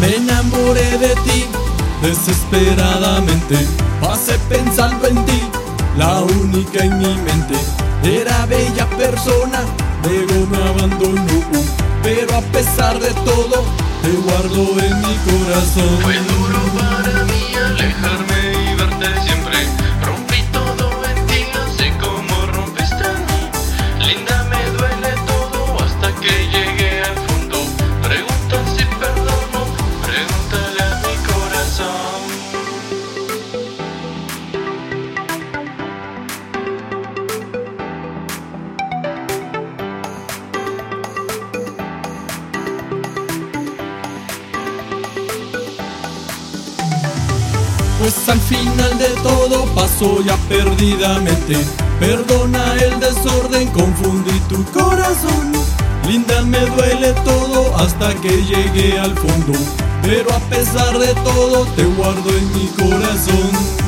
Me enamoré de ti desesperadamente. Pasé pensando en ti, la única en mi mente. Era bella persona, luego me abandonó. Pero a pesar de todo, te guardo en mi corazón. Pues al final de todo pasó ya perdidamente. Perdona el desorden, confundí tu corazón. Linda, me duele todo hasta que llegué al fondo. Pero a pesar de todo, te guardo en mi corazón.